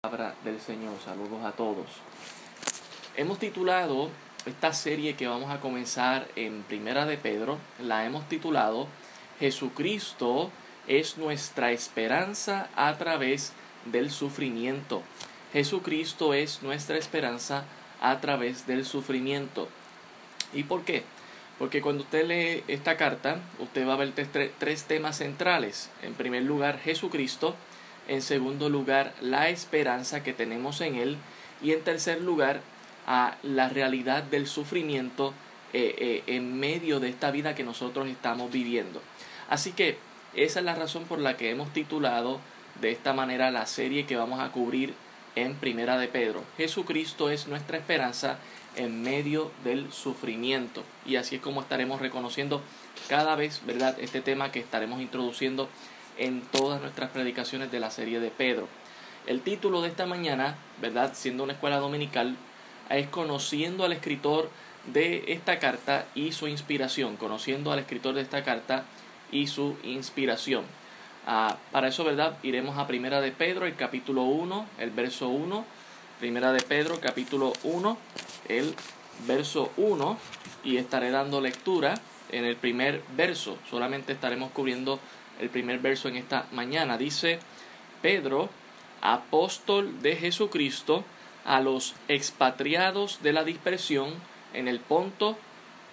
palabra del Señor. Saludos a todos. Hemos titulado esta serie que vamos a comenzar en Primera de Pedro, la hemos titulado Jesucristo es nuestra esperanza a través del sufrimiento. Jesucristo es nuestra esperanza a través del sufrimiento. ¿Y por qué? Porque cuando usted lee esta carta, usted va a ver tres, tres temas centrales. En primer lugar, Jesucristo en segundo lugar la esperanza que tenemos en Él y en tercer lugar a la realidad del sufrimiento eh, eh, en medio de esta vida que nosotros estamos viviendo. Así que esa es la razón por la que hemos titulado de esta manera la serie que vamos a cubrir en Primera de Pedro. Jesucristo es nuestra esperanza en medio del sufrimiento. Y así es como estaremos reconociendo cada vez, ¿verdad?, este tema que estaremos introduciendo en todas nuestras predicaciones de la serie de Pedro. El título de esta mañana, ¿verdad? Siendo una escuela dominical, es Conociendo al escritor de esta carta y su inspiración. Conociendo al escritor de esta carta y su inspiración. Ah, para eso, ¿verdad? Iremos a Primera de Pedro, el capítulo 1, el verso 1. Primera de Pedro, capítulo 1, el verso 1. Y estaré dando lectura en el primer verso. Solamente estaremos cubriendo el primer verso en esta mañana. Dice Pedro, apóstol de Jesucristo, a los expatriados de la dispersión en el Ponto,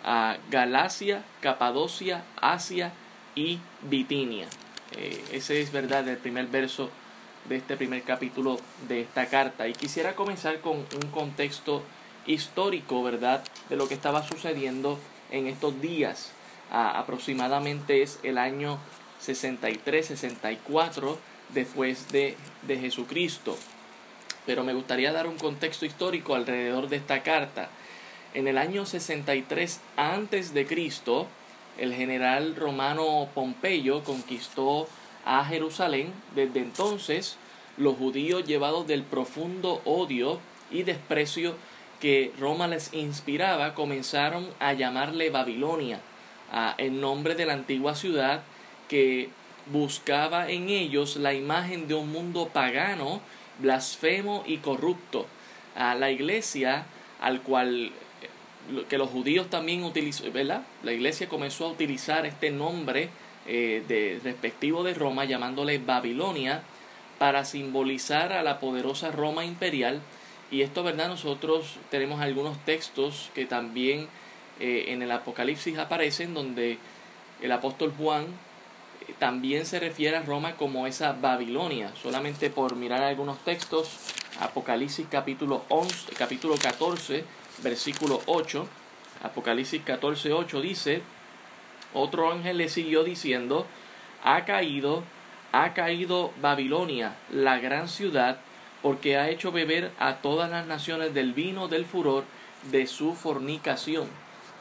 a Galacia, Capadocia, Asia y Bitinia. Eh, ese es verdad el primer verso de este primer capítulo de esta carta. Y quisiera comenzar con un contexto histórico, ¿verdad?, de lo que estaba sucediendo en estos días. aproximadamente es el año 63, 64 después de, de Jesucristo. Pero me gustaría dar un contexto histórico alrededor de esta carta. En el año 63 antes de Cristo, el general romano Pompeyo conquistó a Jerusalén. Desde entonces, los judíos llevados del profundo odio y desprecio que Roma les inspiraba comenzaron a llamarle Babilonia, en nombre de la antigua ciudad que buscaba en ellos la imagen de un mundo pagano, blasfemo y corrupto. A la iglesia al cual eh, que los judíos también utilizó, ¿verdad? La iglesia comenzó a utilizar este nombre eh, de, respectivo de Roma, llamándole Babilonia, para simbolizar a la poderosa Roma imperial. Y esto, ¿verdad? Nosotros tenemos algunos textos que también eh, en el Apocalipsis aparecen, donde el apóstol Juan también se refiere a Roma como esa Babilonia. Solamente por mirar algunos textos, Apocalipsis capítulo 11, capítulo 14, versículo 8, Apocalipsis 14, 8 dice, otro ángel le siguió diciendo, ha caído, ha caído Babilonia, la gran ciudad, porque ha hecho beber a todas las naciones del vino del furor de su fornicación.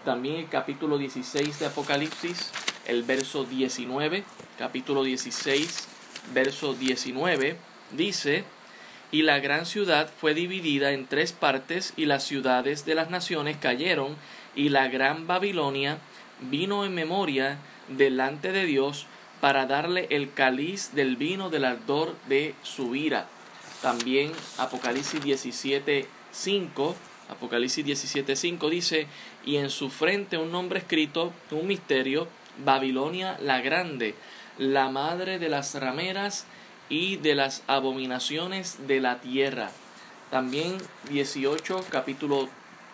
También el capítulo 16 de Apocalipsis el verso 19, capítulo 16, verso 19, dice, y la gran ciudad fue dividida en tres partes, y las ciudades de las naciones cayeron, y la gran Babilonia vino en memoria delante de Dios para darle el cáliz del vino del ardor de su ira. También Apocalipsis 17, 5, Apocalipsis 17, 5 dice, y en su frente un nombre escrito, un misterio, Babilonia la Grande, la madre de las rameras y de las abominaciones de la tierra. También 18, capítulo,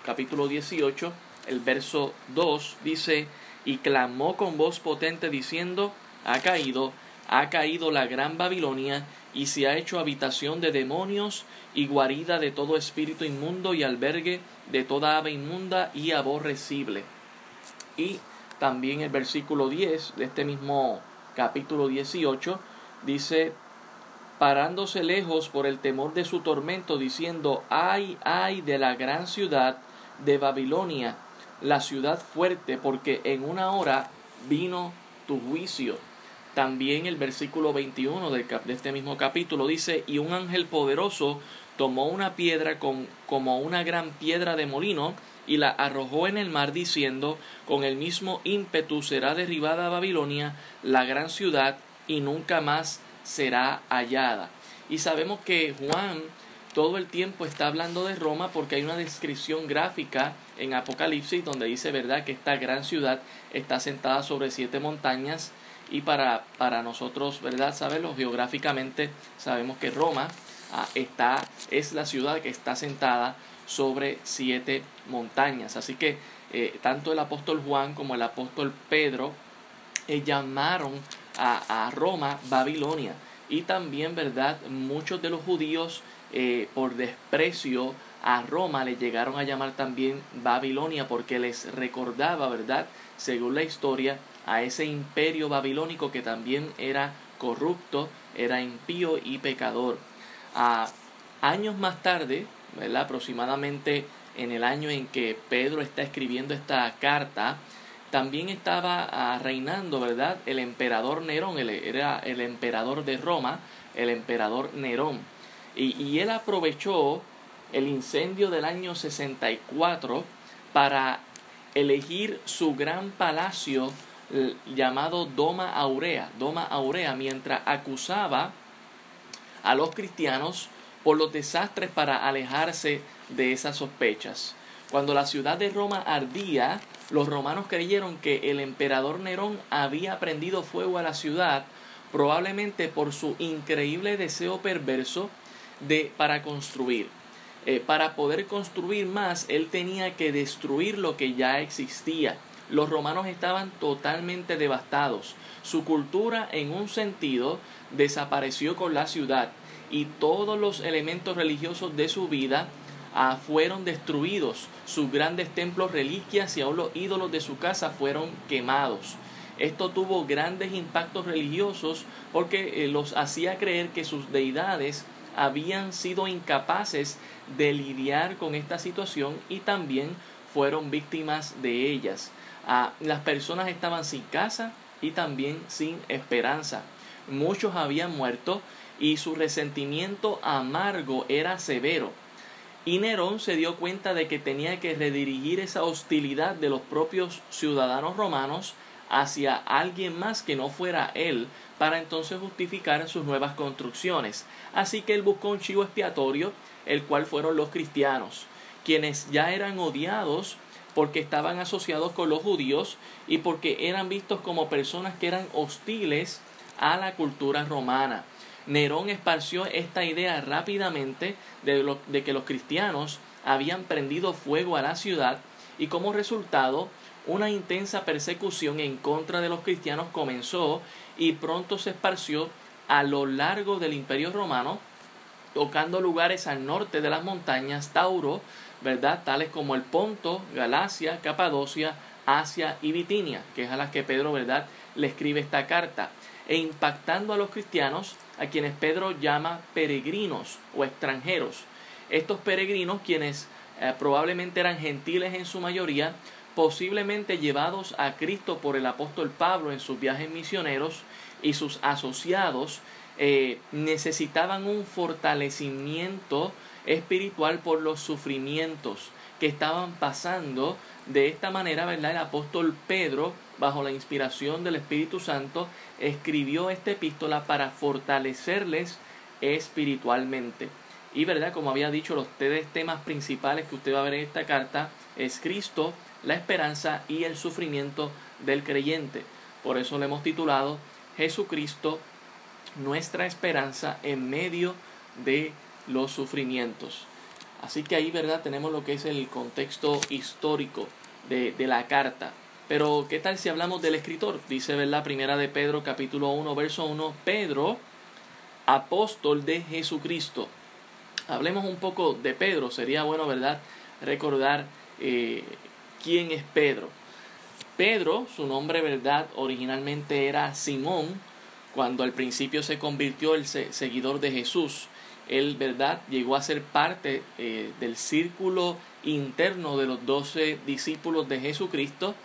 capítulo 18, el verso 2 dice, y clamó con voz potente diciendo, ha caído, ha caído la gran Babilonia, y se ha hecho habitación de demonios y guarida de todo espíritu inmundo y albergue de toda ave inmunda y aborrecible. Y también el versículo 10 de este mismo capítulo 18 dice, parándose lejos por el temor de su tormento, diciendo, ay, ay de la gran ciudad de Babilonia, la ciudad fuerte, porque en una hora vino tu juicio. También el versículo 21 de este mismo capítulo dice, y un ángel poderoso tomó una piedra con, como una gran piedra de molino, y la arrojó en el mar diciendo, con el mismo ímpetu será derribada Babilonia, la gran ciudad, y nunca más será hallada. Y sabemos que Juan todo el tiempo está hablando de Roma porque hay una descripción gráfica en Apocalipsis donde dice, ¿verdad?, que esta gran ciudad está sentada sobre siete montañas y para, para nosotros, ¿verdad?, saberlo geográficamente, sabemos que Roma ah, está, es la ciudad que está sentada sobre siete montañas. Así que eh, tanto el apóstol Juan como el apóstol Pedro eh, llamaron a, Roma Babilonia. Y también, ¿verdad? Muchos de los judíos eh, por desprecio a Roma le llegaron a llamar también Babilonia porque les recordaba, ¿verdad? Según la historia, a ese imperio babilónico que también era corrupto, era impío y pecador. A años más tarde, ¿verdad? aproximadamente en el año en que Pedro está escribiendo esta carta, también estaba ah, reinando, ¿verdad? El emperador Nerón, era el emperador de Roma, el emperador Nerón. Y, él aprovechó el incendio del año 64 para elegir su gran palacio llamado Doma Aurea, Doma Aurea, mientras acusaba a los cristianos por los desastres para alejarse de esas sospechas. Cuando la ciudad de Roma ardía, los romanos creyeron que el emperador Nerón había prendido fuego a la ciudad, probablemente por su increíble deseo perverso de, para construir. Eh, para poder construir más, él tenía que destruir lo que ya existía. Los romanos estaban totalmente devastados. Su cultura, en un sentido, desapareció con la ciudad y todos los elementos religiosos de su vida ah, fueron destruidos. Sus grandes templos, reliquias y aún los ídolos de su casa fueron quemados. Esto tuvo grandes impactos religiosos porque eh, los hacía creer que sus deidades habían sido incapaces de lidiar con esta situación y también fueron víctimas de ellas. Ah, las personas estaban sin casa y también sin esperanza. Muchos habían muerto y su resentimiento amargo era severo. Y Nerón se dio cuenta de que tenía que redirigir esa hostilidad de los propios ciudadanos romanos hacia alguien más que no fuera él para entonces justificar sus nuevas construcciones. Así que él buscó un chivo expiatorio, el cual fueron los cristianos, quienes ya eran odiados porque estaban asociados con los judíos y porque eran vistos como personas que eran hostiles a la cultura romana. Nerón esparció esta idea rápidamente de, de que los cristianos habían prendido fuego a la ciudad y como resultado una intensa persecución en contra de los cristianos comenzó y pronto se esparció a lo largo del imperio romano, tocando lugares al norte de las montañas Tauro, ¿verdad? Tales como el Ponto, Galacia, Capadocia, Asia y Bitinia, que es a las que Pedro, ¿verdad?, le escribe esta carta, e impactando a los cristianos, a quienes Pedro llama peregrinos o extranjeros. Estos peregrinos, quienes eh, probablemente eran gentiles en su mayoría, posiblemente llevados a Cristo por el apóstol Pablo en sus viajes misioneros y sus asociados, eh, necesitaban un fortalecimiento espiritual por los sufrimientos que estaban pasando. De esta manera, ¿verdad? El apóstol Pedro, bajo la inspiración del Espíritu Santo, escribió esta epístola para fortalecerles espiritualmente. Y verdad, como había dicho, los tres temas principales que usted va a ver en esta carta es Cristo, la esperanza y el sufrimiento del creyente. Por eso le hemos titulado Jesucristo, nuestra esperanza en medio de los sufrimientos. Así que ahí, ¿verdad? Tenemos lo que es el contexto histórico de, de la carta. Pero, ¿qué tal si hablamos del escritor? Dice, ¿verdad? Primera de Pedro, capítulo 1, verso 1. Pedro, apóstol de Jesucristo. Hablemos un poco de Pedro. Sería bueno, ¿verdad? Recordar eh, quién es Pedro. Pedro, su nombre verdad originalmente era Simón, cuando al principio se convirtió el seguidor de Jesús. Él, verdad, llegó a ser parte eh, del círculo interno de los doce discípulos de Jesucristo.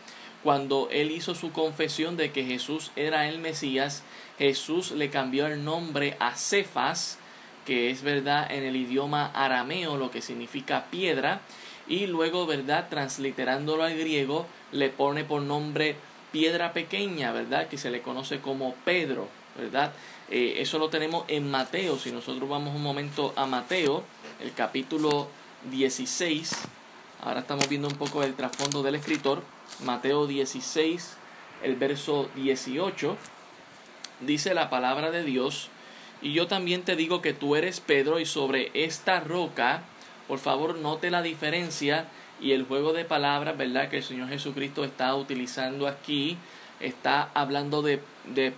Cuando él hizo su confesión de que Jesús era el Mesías, Jesús le cambió el nombre a Cefas, que es verdad en el idioma arameo lo que significa piedra, y luego, ¿verdad? Transliterándolo al griego, le pone por nombre piedra pequeña, ¿verdad? Que se le conoce como Pedro. ¿verdad? Eh, eso lo tenemos en Mateo. Si nosotros vamos un momento a Mateo, el capítulo 16, ahora estamos viendo un poco el trasfondo del escritor. Mateo 16, el verso 18, dice la palabra de Dios. Y yo también te digo que tú eres Pedro y sobre esta roca, por favor note la diferencia y el juego de palabras, ¿verdad? Que el Señor Jesucristo está utilizando aquí está hablando de, de,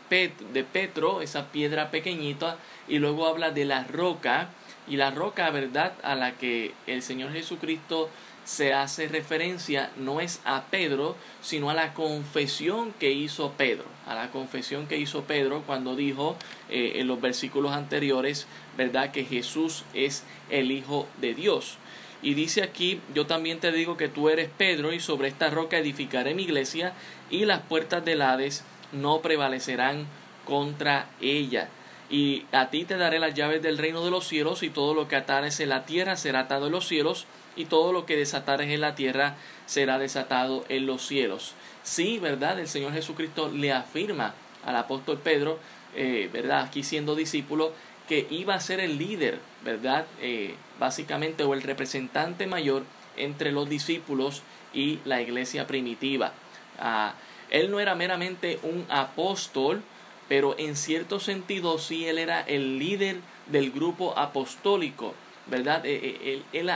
de Petro, esa piedra pequeñita, y luego habla de la roca, y la roca, ¿verdad?, a la que el Señor Jesucristo se hace referencia no es a Pedro, sino a la confesión que hizo Pedro, a la confesión que hizo Pedro cuando dijo eh, en los versículos anteriores, ¿verdad?, que Jesús es el Hijo de Dios. Y dice aquí, yo también te digo que tú eres Pedro y sobre esta roca edificaré mi iglesia y las puertas del Hades no prevalecerán contra ella. Y a ti te daré las llaves del reino de los cielos y todo lo que atares en la tierra será atado en los cielos y todo lo que desatares en la tierra será desatado en los cielos. Sí, ¿verdad? El Señor Jesucristo le afirma al apóstol Pedro, eh, ¿verdad? Aquí siendo discípulo, que iba a ser el líder, ¿verdad? Eh, básicamente, o el representante mayor entre los discípulos y la iglesia primitiva. Ah, él no era meramente un apóstol, pero en cierto sentido sí él era el líder del grupo apostólico, ¿verdad? Eh, eh,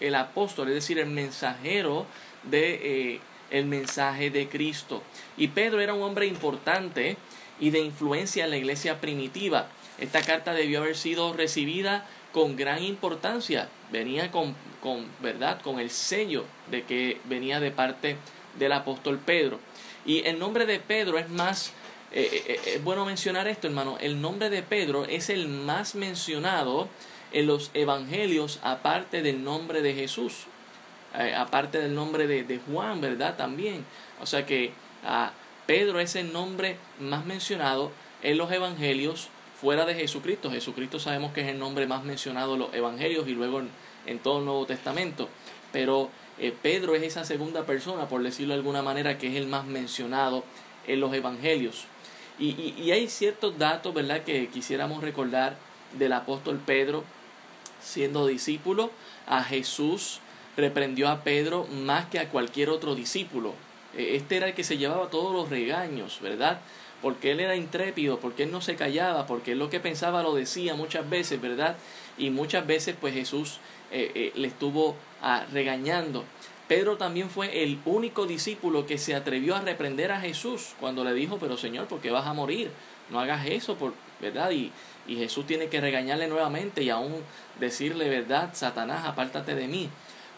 el, apóstol, es decir, el mensajero de el mensaje de Cristo. Y Pedro era un hombre importante y de influencia en la iglesia primitiva. Esta carta debió haber sido recibida con gran importancia. Venía con, con, ¿verdad? con el sello de que venía de parte del apóstol Pedro. Y el nombre de Pedro es más, eh, eh, eh, es bueno mencionar esto, hermano, el nombre de Pedro es el más mencionado en los evangelios aparte del nombre de Jesús, aparte del nombre de, de, Juan, ¿verdad? También. O sea que ah, Pedro es el nombre más mencionado en los evangelios fuera de Jesucristo. Jesucristo sabemos que es el nombre más mencionado en los evangelios y luego en, todo el Nuevo Testamento. Pero eh, Pedro es esa segunda persona, por decirlo de alguna manera, que es el más mencionado en los evangelios. Y, y, hay ciertos datos, ¿verdad?, que quisiéramos recordar del apóstol Pedro siendo discípulo. A Jesús reprendió a Pedro más que a cualquier otro discípulo. E, este era el que se llevaba todos los regaños, ¿verdad? porque él era intrépido, porque él no se callaba, porque él lo que pensaba lo decía muchas veces, ¿verdad? Y muchas veces pues Jesús eh, eh, le estuvo regañando. Pedro también fue el único discípulo que se atrevió a reprender a Jesús cuando le dijo, pero Señor, ¿por qué vas a morir? No hagas eso, por, ¿verdad? Y, y Jesús tiene que regañarle nuevamente y aún decirle, ¿verdad? Satanás, apártate de mí.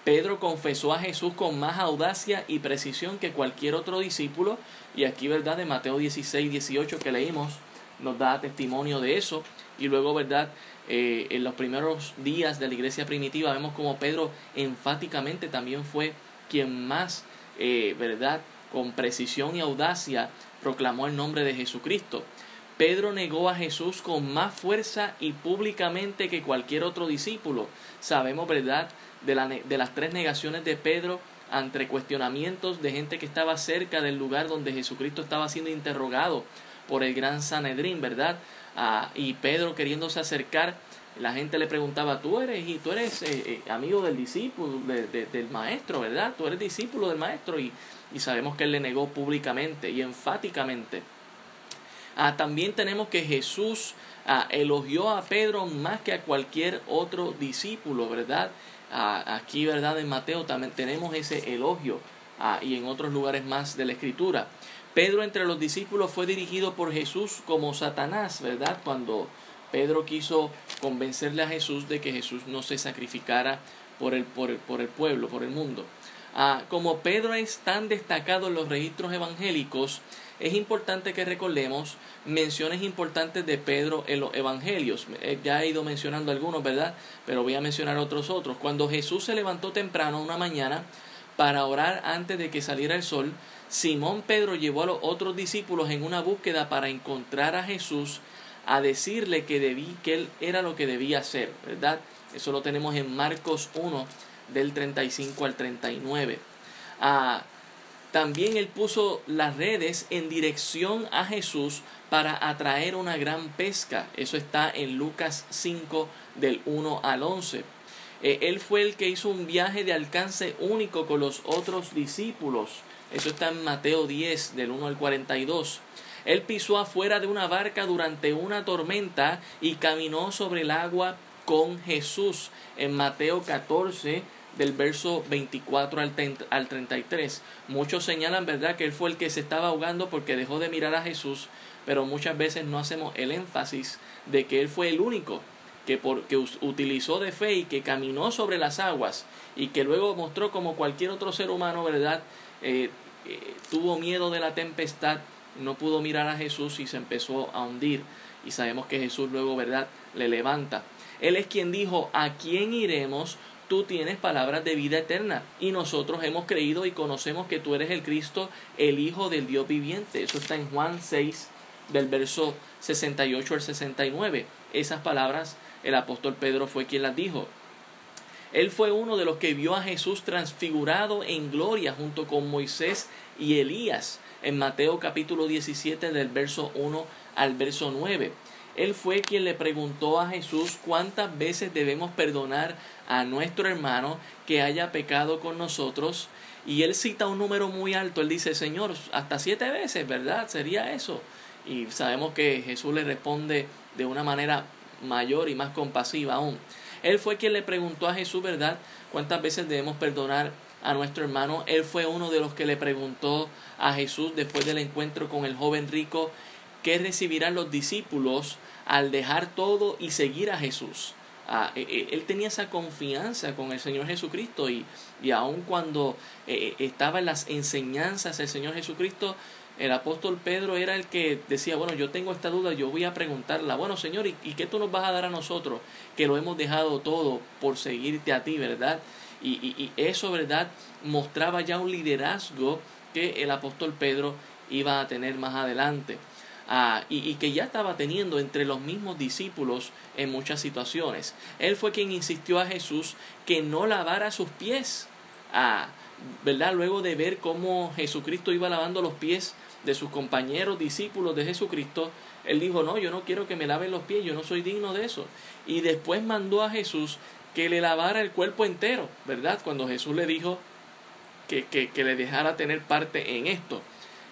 Pedro confesó a Jesús con más audacia y precisión que cualquier otro discípulo, y aquí, ¿verdad? De Mateo 16, 18 que leímos, nos da testimonio de eso, y luego, ¿verdad? Eh, en los primeros días de la iglesia primitiva vemos como Pedro enfáticamente también fue quien más, eh, ¿verdad? Con precisión y audacia proclamó el nombre de Jesucristo. Pedro negó a Jesús con más fuerza y públicamente que cualquier otro discípulo. Sabemos, ¿verdad?, de, la, de las tres negaciones de Pedro ante cuestionamientos de gente que estaba cerca del lugar donde Jesucristo estaba siendo interrogado por el gran Sanedrín, ¿verdad? Ah, y Pedro queriéndose acercar, la gente le preguntaba, tú eres, y tú eres eh, eh, amigo del discípulo, del maestro, ¿verdad? Tú eres discípulo del maestro y, y sabemos que él le negó públicamente y enfáticamente. Ah, también tenemos que Jesús ah, elogió a Pedro más que a cualquier otro discípulo, ¿verdad? aquí, ¿verdad? En Mateo también tenemos ese elogio y en otros lugares más de la Escritura. Pedro entre los discípulos fue dirigido por Jesús como Satanás, ¿verdad? Cuando Pedro quiso convencerle a Jesús de que Jesús no se sacrificara por el, por el, por el pueblo, por el mundo. Ah, como Pedro es tan destacado en los registros evangélicos, es importante que recordemos menciones importantes de Pedro en los evangelios. Eh, ya he ido mencionando algunos, ¿verdad? Pero voy a mencionar otros otros. Cuando Jesús se levantó temprano una mañana para orar antes de que saliera el sol, Simón Pedro llevó a los otros discípulos en una búsqueda para encontrar a Jesús, a decirle que, debí, que él era lo que debía hacer, ¿verdad? Eso lo tenemos en Marcos 1, del 35 al 39. Ah, También él puso las redes en dirección a Jesús para atraer una gran pesca. Eso está en Lucas 5 del 1 al 11. Eh, él fue el que hizo un viaje de alcance único con los otros discípulos. Eso está en Mateo 10 del 1 al 42. Él pisó afuera de una barca durante una tormenta y caminó sobre el agua con Jesús. En Mateo 14 del verso 24 al 33. Muchos señalan, ¿verdad?, que él fue el que se estaba ahogando porque dejó de mirar a Jesús, pero muchas veces no hacemos el énfasis de que él fue el único que, por, utilizó de fe y que caminó sobre las aguas y que luego mostró como cualquier otro ser humano, ¿verdad?, eh, eh, tuvo miedo de la tempestad, no pudo mirar a Jesús y se empezó a hundir. Y sabemos que Jesús luego, ¿verdad?, le levanta. Él es quien dijo, ¿a quién iremos? tú tienes palabras de vida eterna y nosotros hemos creído y conocemos que tú eres el Cristo, el Hijo del Dios viviente. Eso está en Juan 6 del verso 68 al 69. Esas palabras el apóstol Pedro fue quien las dijo. Él fue uno de los que vio a Jesús transfigurado en gloria junto con Moisés y Elías en Mateo capítulo 17 del verso 1 al verso 9. Él fue quien le preguntó a Jesús cuántas veces debemos perdonar a nuestro hermano que haya pecado con nosotros. Y él cita un número muy alto. Él dice, Señor, hasta siete veces, ¿verdad? Sería eso. Y sabemos que Jesús le responde de una manera mayor y más compasiva aún. Él fue quien le preguntó a Jesús, ¿verdad? ¿Cuántas veces debemos perdonar a nuestro hermano? Él fue uno de los que le preguntó a Jesús después del encuentro con el joven rico ¿Qué recibirán los discípulos al dejar todo y seguir a Jesús? Ah, eh, eh, él tenía esa confianza con el Señor Jesucristo y, y aun cuando eh, estaba en las enseñanzas del Señor Jesucristo, el apóstol Pedro era el que decía, bueno, yo tengo esta duda, yo voy a preguntarla, bueno Señor, ¿y, qué tú nos vas a dar a nosotros? Que lo hemos dejado todo por seguirte a ti, ¿verdad? Y, y, y eso, ¿verdad? Mostraba ya un liderazgo que el apóstol Pedro iba a tener más adelante. Ah, y, que ya estaba teniendo entre los mismos discípulos en muchas situaciones. Él fue quien insistió a Jesús que no lavara sus pies. Ah, ¿verdad? Luego de ver cómo Jesucristo iba lavando los pies de sus compañeros discípulos de Jesucristo, él dijo, no, yo no quiero que me laven los pies, yo no soy digno de eso. Y después mandó a Jesús que le lavara el cuerpo entero, ¿verdad? Cuando Jesús le dijo que, que, que le dejara tener parte en esto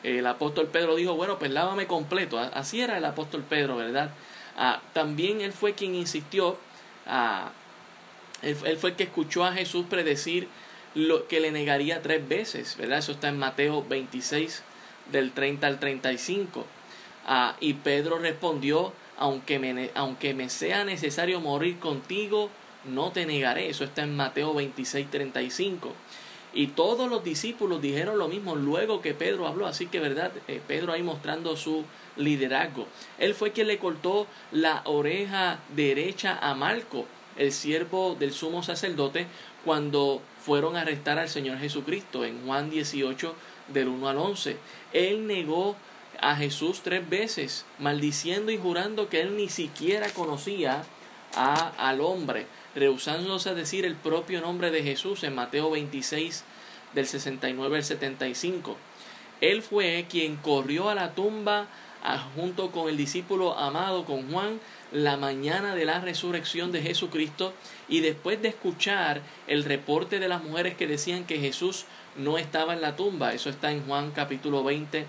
el apóstol Pedro dijo, bueno, pues lávame completo. Así era el apóstol Pedro, ¿verdad? También él fue quien insistió, ah, él, fue el que escuchó a Jesús predecir lo que le negaría tres veces, ¿verdad? Eso está en Mateo 26, del 30 al 35. Ah, y Pedro respondió, aunque me, aunque me sea necesario morir contigo, no te negaré. Eso está en Mateo 26, 35. Y todos los discípulos dijeron lo mismo luego que Pedro habló. Así que, ¿verdad? Eh, Pedro ahí mostrando su liderazgo. Él fue quien le cortó la oreja derecha a Marco, el siervo del sumo sacerdote, cuando fueron a arrestar al Señor Jesucristo en Juan 18 del 1 al 11. Él negó a Jesús tres veces, maldiciendo y jurando que él ni siquiera conocía a, al hombre rehusándose a decir el propio nombre de Jesús en Mateo 26 del 69 al 75. Él fue quien corrió a la tumba junto con el discípulo amado, con Juan, la mañana de la resurrección de Jesucristo y después de escuchar el reporte de las mujeres que decían que Jesús no estaba en la tumba, eso está en Juan capítulo 20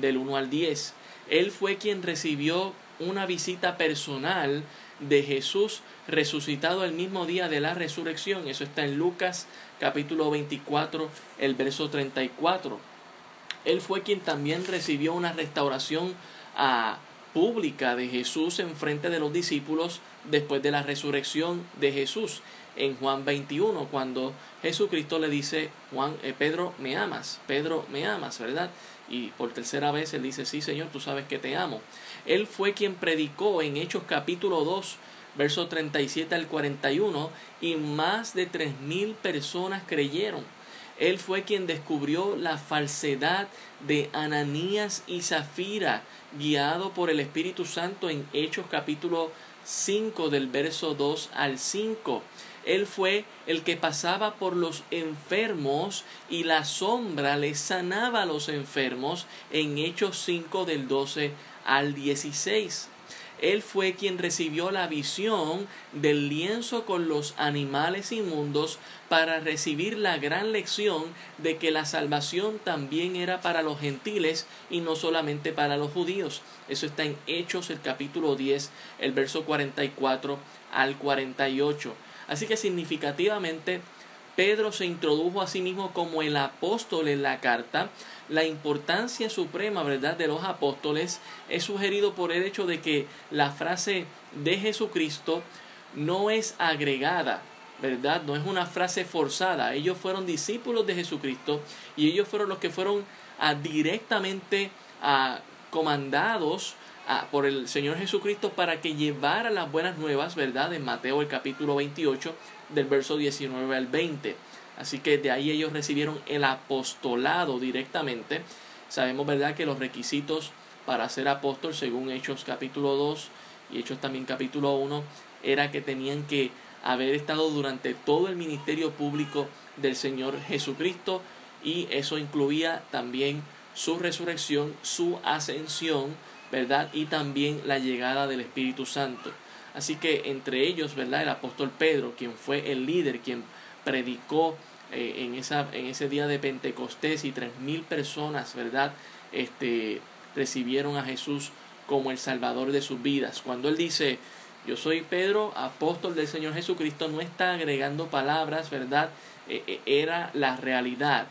del 1 al 10, él fue quien recibió una visita personal de Jesús resucitado el mismo día de la resurrección. Eso está en Lucas capítulo 24, el verso 34. Él fue quien también recibió una restauración ah, pública de Jesús en frente de los discípulos después de la resurrección de Jesús en Juan 21 cuando Jesucristo le dice Juan eh, Pedro me amas Pedro me amas verdad y por tercera vez él dice sí Señor tú sabes que te amo él fue quien predicó en Hechos capítulo 2 verso 37 al 41, y más de tres mil personas creyeron. Él fue quien descubrió la falsedad de Ananías y Zafira, guiado por el Espíritu Santo en Hechos capítulo 5 del verso 2 al 5. Él fue el que pasaba por los enfermos y la sombra le sanaba a los enfermos en Hechos 5 del 12 al 16. Él fue quien recibió la visión del lienzo con los animales inmundos para recibir la gran lección de que la salvación también era para los gentiles y no solamente para los judíos. Eso está en Hechos el capítulo 10, el verso 44 al 48. Así que significativamente Pedro se introdujo a sí mismo como el apóstol en la carta. La importancia suprema, ¿verdad?, de los apóstoles es sugerido por el hecho de que la frase de Jesucristo no es agregada, ¿verdad? No es una frase forzada. Ellos fueron discípulos de Jesucristo y ellos fueron los que fueron directamente a, comandados por el Señor Jesucristo para que llevara las buenas nuevas, ¿verdad? En Mateo el capítulo 28 del verso 19 al 20. Así que de ahí ellos recibieron el apostolado directamente. Sabemos, ¿verdad?, que los requisitos para ser apóstol, según Hechos capítulo 2 y Hechos también capítulo 1, era que tenían que haber estado durante todo el ministerio público del Señor Jesucristo y eso incluía también su resurrección, su ascensión, ¿verdad? Y también la llegada del Espíritu Santo. Así que entre ellos, ¿verdad? El apóstol Pedro, quien fue el líder, quien predicó eh, en, esa, en ese día de Pentecostés y tres mil personas, ¿verdad? Este, recibieron a Jesús como el Salvador de sus vidas. Cuando él dice, yo soy Pedro, apóstol del Señor Jesucristo, no está agregando palabras, ¿verdad? Eh, eh, era la realidad.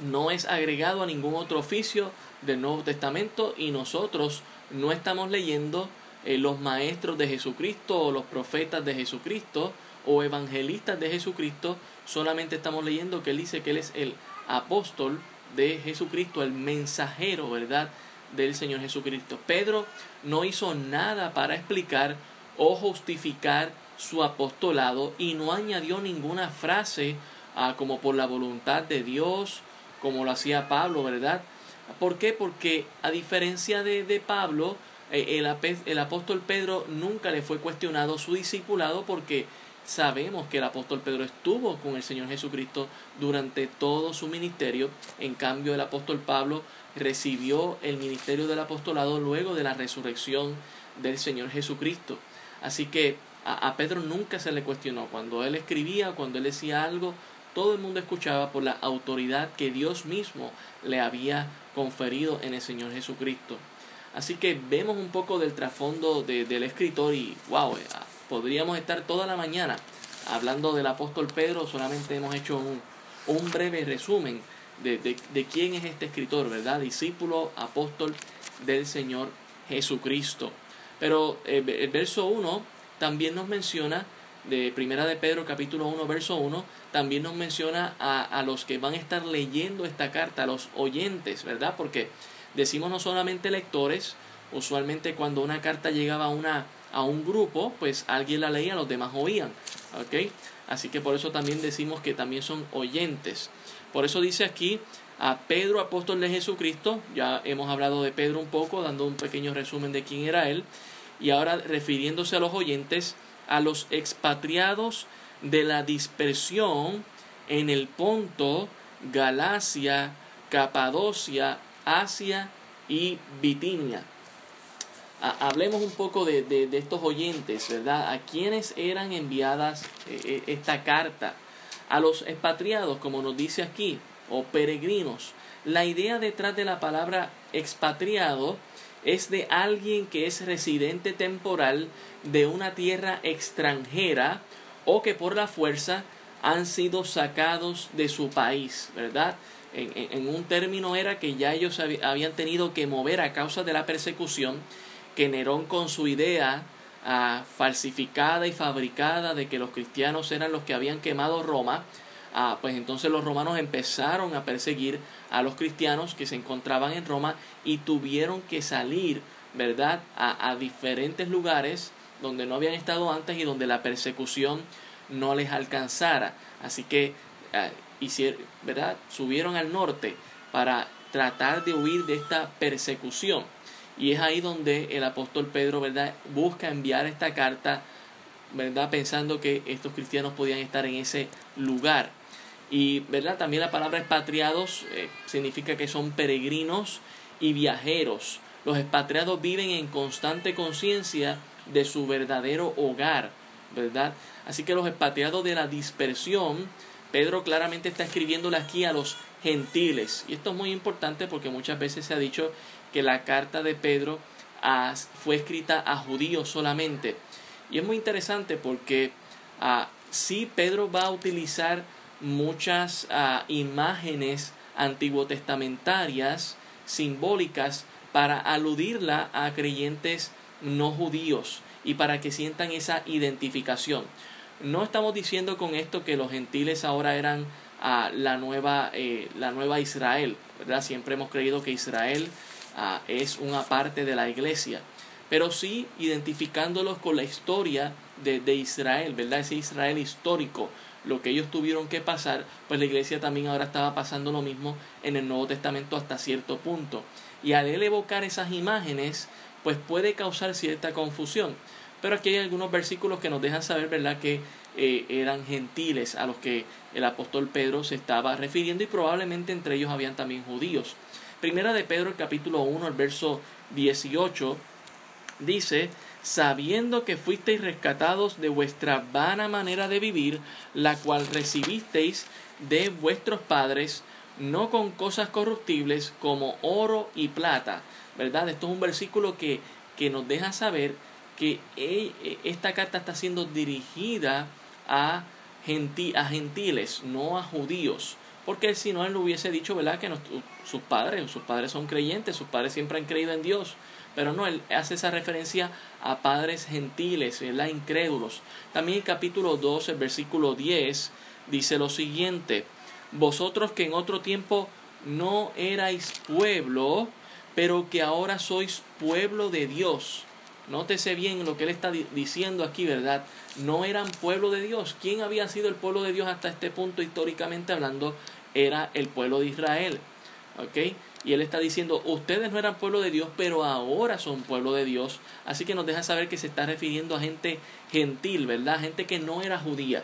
no es agregado a ningún otro oficio del Nuevo Testamento y nosotros no estamos leyendo eh, los maestros de Jesucristo o los profetas de Jesucristo o evangelistas de Jesucristo, solamente estamos leyendo que él dice que él es el apóstol de Jesucristo, el mensajero, ¿verdad? Del Señor Jesucristo. Pedro no hizo nada para explicar o justificar su apostolado y no añadió ninguna frase ah, como por la voluntad de Dios, como lo hacía Pablo, ¿verdad? ¿Por qué? Porque a diferencia de, de Pablo, eh, el, el apóstol Pedro nunca le fue cuestionado su discipulado porque sabemos que el apóstol Pedro estuvo con el Señor Jesucristo durante todo su ministerio. En cambio, el apóstol Pablo recibió el ministerio del apostolado luego de la resurrección del Señor Jesucristo. Así que a, a, Pedro nunca se le cuestionó. Cuando él escribía, cuando él decía algo, todo el mundo escuchaba por la autoridad que Dios mismo le había conferido en el Señor Jesucristo. Así que vemos un poco del trasfondo del escritor y wow, eh, podríamos estar toda la mañana hablando del apóstol Pedro, solamente hemos hecho un, un breve resumen de, de, quién es este escritor, ¿verdad? Discípulo, apóstol del Señor Jesucristo. Pero eh, el verso 1 también nos menciona, de Primera de Pedro capítulo 1, verso 1, también nos menciona a, a los que van a estar leyendo esta carta, a los oyentes, ¿verdad? Porque Decimos no solamente lectores, usualmente cuando una carta llegaba a, una, a un grupo, pues alguien la leía, los demás oían. ¿ok? Así que por eso también decimos que también son oyentes. Por eso dice aquí a Pedro, apóstol de Jesucristo. Ya hemos hablado de Pedro un poco, dando un pequeño resumen de quién era él. Y ahora refiriéndose a los oyentes, a los expatriados de la dispersión en el Ponto, Galacia, Capadocia, Asia y Bitinia. Hablemos un poco de, de, estos oyentes, ¿verdad? ¿A quiénes eran enviadas eh, eh, esta carta? A los expatriados, como nos dice aquí, o peregrinos. La idea detrás de la palabra expatriado es de alguien que es residente temporal de una tierra extranjera o que por la fuerza han sido sacados de su país, ¿verdad? en, un término era que ya ellos habían tenido que mover a causa de la persecución que Nerón con su idea ah, falsificada y fabricada de que los cristianos eran los que habían quemado Roma, ah, pues entonces los romanos empezaron a perseguir a los cristianos que se encontraban en Roma y tuvieron que salir, ¿verdad?, a, diferentes lugares donde no habían estado antes y donde la persecución no les alcanzara. Así que ah, hicieron, ¿verdad? subieron al norte para tratar de huir de esta persecución. Y es ahí donde el apóstol Pedro, ¿verdad?, busca enviar esta carta, ¿verdad?, pensando que estos cristianos podían estar en ese lugar. Y, ¿verdad?, también la palabra expatriados eh, significa que son peregrinos y viajeros. Los expatriados viven en constante conciencia de su verdadero hogar, ¿verdad? Así que los expatriados de la dispersión, Pedro claramente está escribiéndole aquí a los gentiles. Y esto es muy importante porque muchas veces se ha dicho que la carta de Pedro fue escrita a judíos solamente. Y es muy interesante porque uh, sí Pedro va a utilizar muchas ah, imágenes antiguo testamentarias, simbólicas, para aludirla a creyentes no judíos y para que sientan esa identificación. No estamos diciendo con esto que los gentiles ahora eran a la, nueva, eh, la nueva Israel, ¿verdad? Siempre hemos creído que Israel ah, es una parte de la iglesia, pero sí identificándolos con la historia de, de Israel, ¿verdad? Ese Israel histórico, lo que ellos tuvieron que pasar, pues la iglesia también ahora estaba pasando lo mismo en el Nuevo Testamento hasta cierto punto. Y al él evocar esas imágenes, pues puede causar cierta confusión. Pero aquí hay algunos versículos que nos dejan saber, ¿verdad?, que eh, eran gentiles a los que el apóstol Pedro se estaba refiriendo y probablemente entre ellos habían también judíos. Primera de Pedro, el capítulo 1, el verso 18, dice, sabiendo que fuisteis rescatados de vuestra vana manera de vivir, la cual recibisteis de vuestros padres, no con cosas corruptibles como oro y plata. ¿Verdad? Esto es un versículo que, que nos deja saber que e, esta carta está siendo dirigida a, a gentiles, no a judíos. Porque si no, él lo hubiese dicho, ¿verdad? Que sus padres, sus padres son creyentes, sus padres siempre han creído en Dios. Pero no, él hace esa referencia a padres gentiles, ¿verdad? Incrédulos. También el capítulo 2, el versículo 10, dice lo siguiente. Vosotros que en otro tiempo no erais pueblo, pero que ahora sois pueblo de Dios Nótese bien lo que él está diciendo aquí, ¿verdad? No eran pueblo de Dios. ¿Quién había sido el pueblo de Dios hasta este punto históricamente hablando? Era el pueblo de Israel. ¿Ok? Y él está diciendo, ustedes no eran pueblo de Dios, pero ahora son pueblo de Dios. Así que nos deja saber que se está refiriendo a gente gentil, ¿verdad? Gente que no era judía.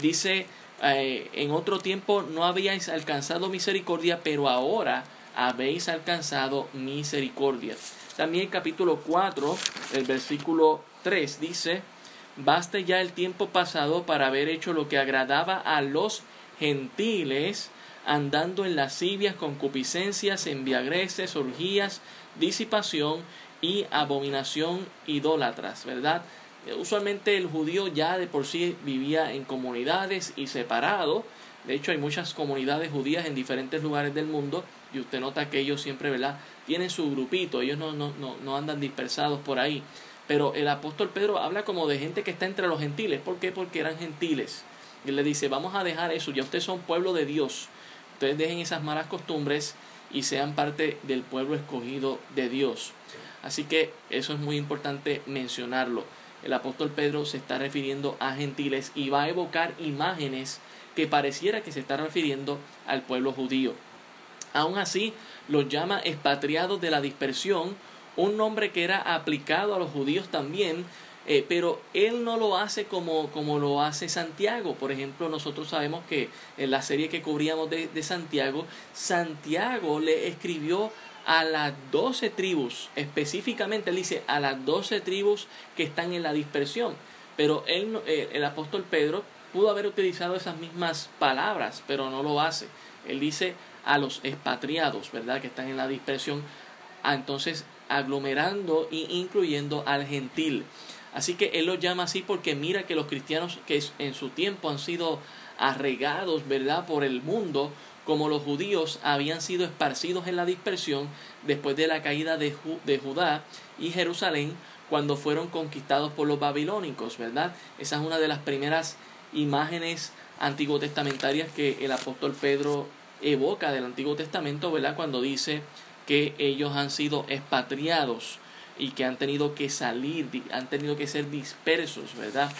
Dice, eh, en otro tiempo no habíais alcanzado misericordia, pero ahora habéis alcanzado misericordia. También capítulo 4, el versículo 3 dice, baste ya el tiempo pasado para haber hecho lo que agradaba a los gentiles, andando en lascivias, concupiscencias, enviagreces, orgías, disipación y abominación idólatras, ¿verdad? Usualmente el judío ya de por sí vivía en comunidades y separado. De hecho, hay muchas comunidades judías en diferentes lugares del mundo y usted nota que ellos siempre, ¿verdad? Tienen su grupito, ellos no, no, no, no andan dispersados por ahí. Pero el apóstol Pedro habla como de gente que está entre los gentiles. ¿Por qué? Porque eran gentiles. Y le dice, vamos a dejar eso, ya ustedes son pueblo de Dios. Ustedes dejen esas malas costumbres y sean parte del pueblo escogido de Dios. Así que eso es muy importante mencionarlo. El apóstol Pedro se está refiriendo a gentiles y va a evocar imágenes que pareciera que se está refiriendo al pueblo judío. Aún así, los llama expatriados de la dispersión, un nombre que era aplicado a los judíos también, eh, pero él no lo hace como, como lo hace Santiago. Por ejemplo, nosotros sabemos que en la serie que cubríamos de, de Santiago, Santiago le escribió a las doce tribus, específicamente él dice a las doce tribus que están en la dispersión. Pero él, eh, el apóstol Pedro pudo haber utilizado esas mismas palabras, pero no lo hace. Él dice a los expatriados, ¿verdad? Que están en la dispersión, entonces aglomerando e incluyendo al gentil. Así que él lo llama así porque mira que los cristianos que en su tiempo han sido arregados, ¿verdad?, por el mundo, como los judíos habían sido esparcidos en la dispersión después de la caída de, de Judá y Jerusalén cuando fueron conquistados por los babilónicos, ¿verdad? Esa es una de las primeras imágenes antiguo testamentarias que el apóstol Pedro evoca del Antiguo Testamento, ¿verdad? Cuando dice que ellos han sido expatriados y que han tenido que salir, han tenido que ser dispersos, ¿verdad?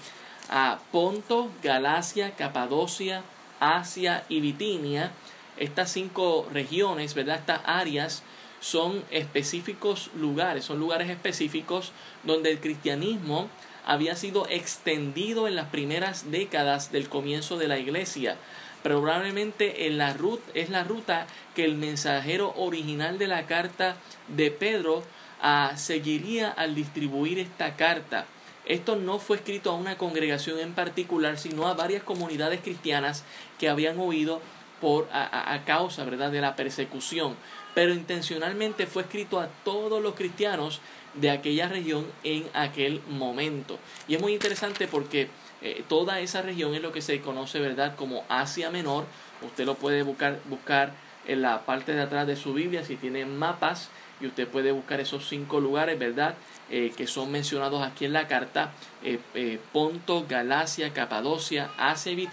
A Ponto, Galacia, Capadocia, Asia y Bitinia, estas cinco regiones, ¿verdad? Estas áreas son específicos lugares, son lugares específicos donde el cristianismo había sido extendido en las primeras décadas del comienzo de la iglesia. Probablemente en la ruta, es la ruta que el mensajero original de la carta de Pedro ah, seguiría al distribuir esta carta. Esto no fue escrito a una congregación en particular, sino a varias comunidades cristianas que habían oído por a, a, causa, ¿verdad?, de la persecución. Pero intencionalmente fue escrito a todos los cristianos de aquella región en aquel momento. Y es muy interesante porque eh, toda esa región es lo que se conoce, ¿verdad?, como Asia Menor. Usted lo puede buscar, buscar en la parte de atrás de su Biblia si tiene mapas y usted puede buscar esos cinco lugares, ¿verdad?, eh, que son mencionados aquí en la carta, eh, Ponto, Galacia, Capadocia, Asia y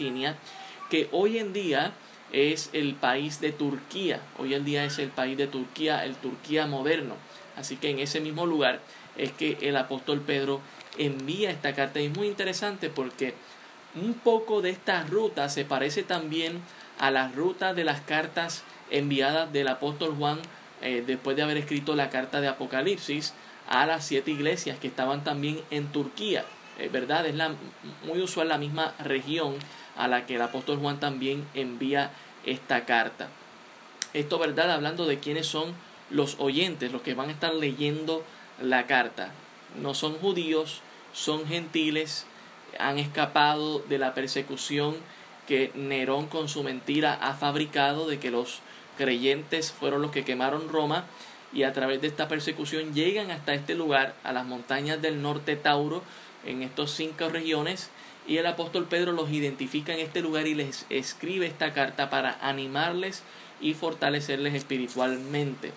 que hoy en día es el país de Turquía, hoy en día es el país de Turquía, el Turquía moderno. Así que en ese mismo lugar es que el apóstol Pedro envía esta carta. Y es muy interesante porque un poco de esta ruta se parece también a la ruta de las cartas enviadas del apóstol Juan eh, después de haber escrito la carta de Apocalipsis a las siete iglesias que estaban también en Turquía. Es verdad, es la, muy usual la misma región a la que el apóstol Juan también envía esta carta. Esto, ¿verdad? Hablando de quiénes son los oyentes, los que van a estar leyendo la carta. No son judíos, son gentiles, han escapado de la persecución que Nerón con su mentira ha fabricado de que los creyentes fueron los que quemaron Roma y a través de esta persecución llegan hasta este lugar, a las montañas del norte Tauro, en estos cinco regiones, y el apóstol Pedro los identifica en este lugar y les escribe esta carta para animarles y fortalecerles espiritualmente.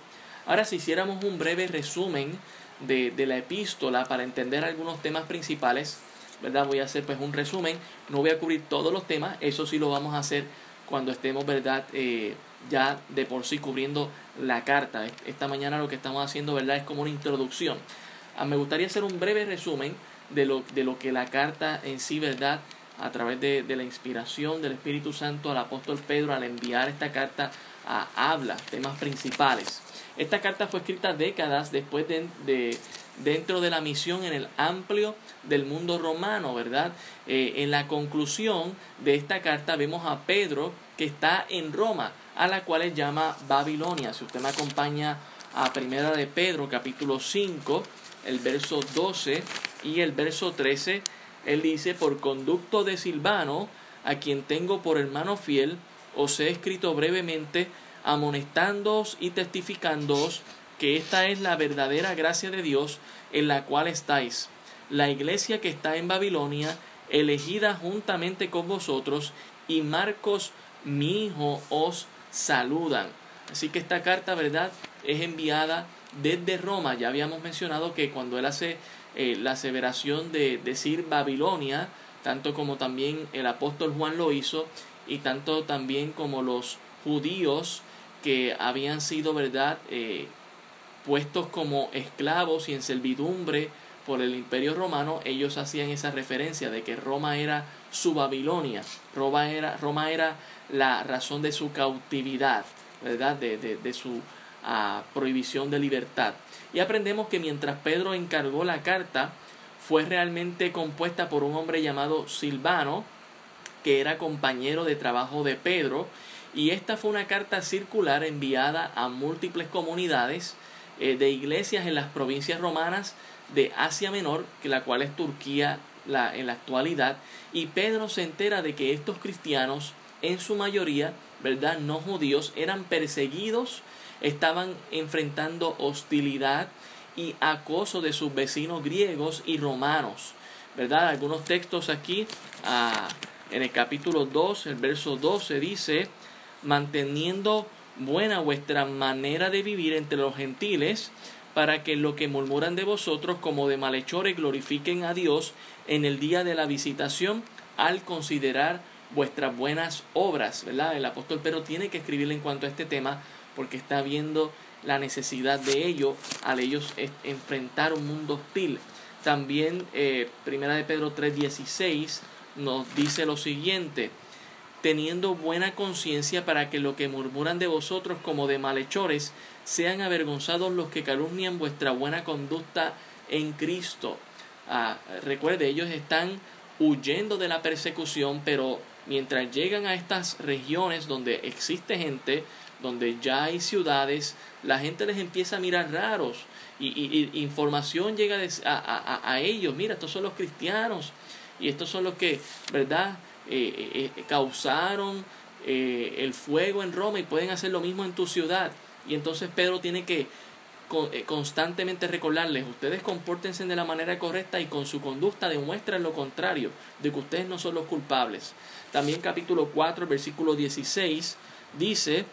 Ahora, si hiciéramos un breve resumen de, la epístola para entender algunos temas principales, ¿verdad? Voy a hacer pues un resumen, no voy a cubrir todos los temas, eso sí lo vamos a hacer cuando estemos, ¿verdad? Eh, ya de por sí cubriendo la carta. Esta mañana lo que estamos haciendo, ¿verdad? Es como una introducción. Ah, me gustaría hacer un breve resumen de lo, de lo que la carta en sí, ¿verdad? A través de, de la inspiración del Espíritu Santo al apóstol Pedro al enviar esta carta a, habla temas principales. Esta carta fue escrita décadas después de, dentro de la misión en el amplio del mundo romano, ¿verdad? Eh, en la conclusión de esta carta vemos a Pedro que está en Roma, a la cual él llama Babilonia. Si usted me acompaña a Primera de Pedro, capítulo 5, el verso 12 y el verso 13, él dice, por conducto de Silvano, a quien tengo por hermano fiel, os he escrito brevemente amonestándoos y testificándoos que esta es la verdadera gracia de Dios en la cual estáis, la iglesia que está en Babilonia, elegida juntamente con vosotros, y Marcos, mi hijo, os saludan. Así que esta carta, ¿verdad?, es enviada desde Roma. Ya habíamos mencionado que cuando él hace eh, la aseveración de decir Babilonia, tanto como también el apóstol Juan lo hizo, y tanto también como los judíos que habían sido, ¿verdad?, eh, puestos como esclavos y en servidumbre por el imperio romano, ellos hacían esa referencia de que Roma era su Babilonia, Roma era, Roma era la razón de su cautividad, ¿verdad?, de, de, su ah, prohibición de libertad. Y aprendemos que mientras Pedro encargó la carta, fue realmente compuesta por un hombre llamado Silvano, que era compañero de trabajo de Pedro, y esta fue una carta circular enviada a múltiples comunidades eh, de iglesias en las provincias romanas de Asia Menor, que la cual es Turquía la, en la actualidad, y Pedro se entera de que estos cristianos, en su mayoría, ¿verdad? No judíos, eran perseguidos, estaban enfrentando hostilidad y acoso de sus vecinos griegos y romanos, ¿verdad? Algunos textos aquí, ah, en el capítulo 2, el verso 12 dice, manteniendo buena vuestra manera de vivir entre los gentiles, para que lo que murmuran de vosotros como de malhechores glorifiquen a Dios en el día de la visitación al considerar vuestras buenas obras, ¿verdad? El apóstol Pedro tiene que escribirle en cuanto a este tema porque está viendo la necesidad de ello al ellos enfrentar un mundo hostil. También eh, Primera de Pedro 3:16 nos dice lo siguiente, teniendo buena conciencia para que lo que murmuran de vosotros como de malhechores sean avergonzados los que calumnian vuestra buena conducta en Cristo. Ah, recuerde, ellos están huyendo de la persecución, pero mientras llegan a estas regiones donde existe gente, donde ya hay ciudades, la gente les empieza a mirar raros y, información llega a, ellos, mira, estos son los cristianos y estos son los que, ¿verdad?, eh, eh, eh, causaron el fuego en Roma y pueden hacer lo mismo en tu ciudad. Y entonces Pedro tiene que constantemente recordarles, ustedes compórtense de la manera correcta y con su conducta demuestren lo contrario, de que ustedes no son los culpables. También capítulo 4, versículo 16 dice,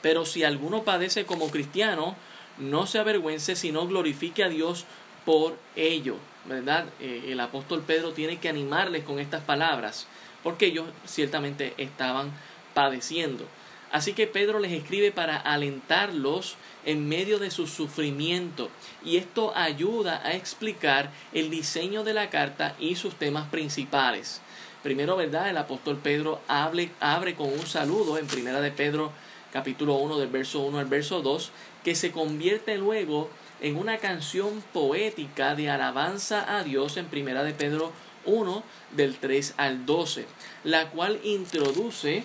pero si alguno padece como cristiano, no se avergüence, sino glorifique a Dios por ello. ¿Verdad? Eh, el apóstol Pedro tiene que animarles con estas palabras, porque ellos ciertamente estaban padeciendo. Así que Pedro les escribe para alentarlos en medio de su sufrimiento y esto ayuda a explicar el diseño de la carta y sus temas principales. Primero, ¿verdad? El apóstol Pedro abre, con un saludo en Primera de Pedro capítulo 1 del verso 1 al verso 2, que se convierte luego en una canción poética de alabanza a Dios en Primera de Pedro 1 del 3 al 12, la cual introduce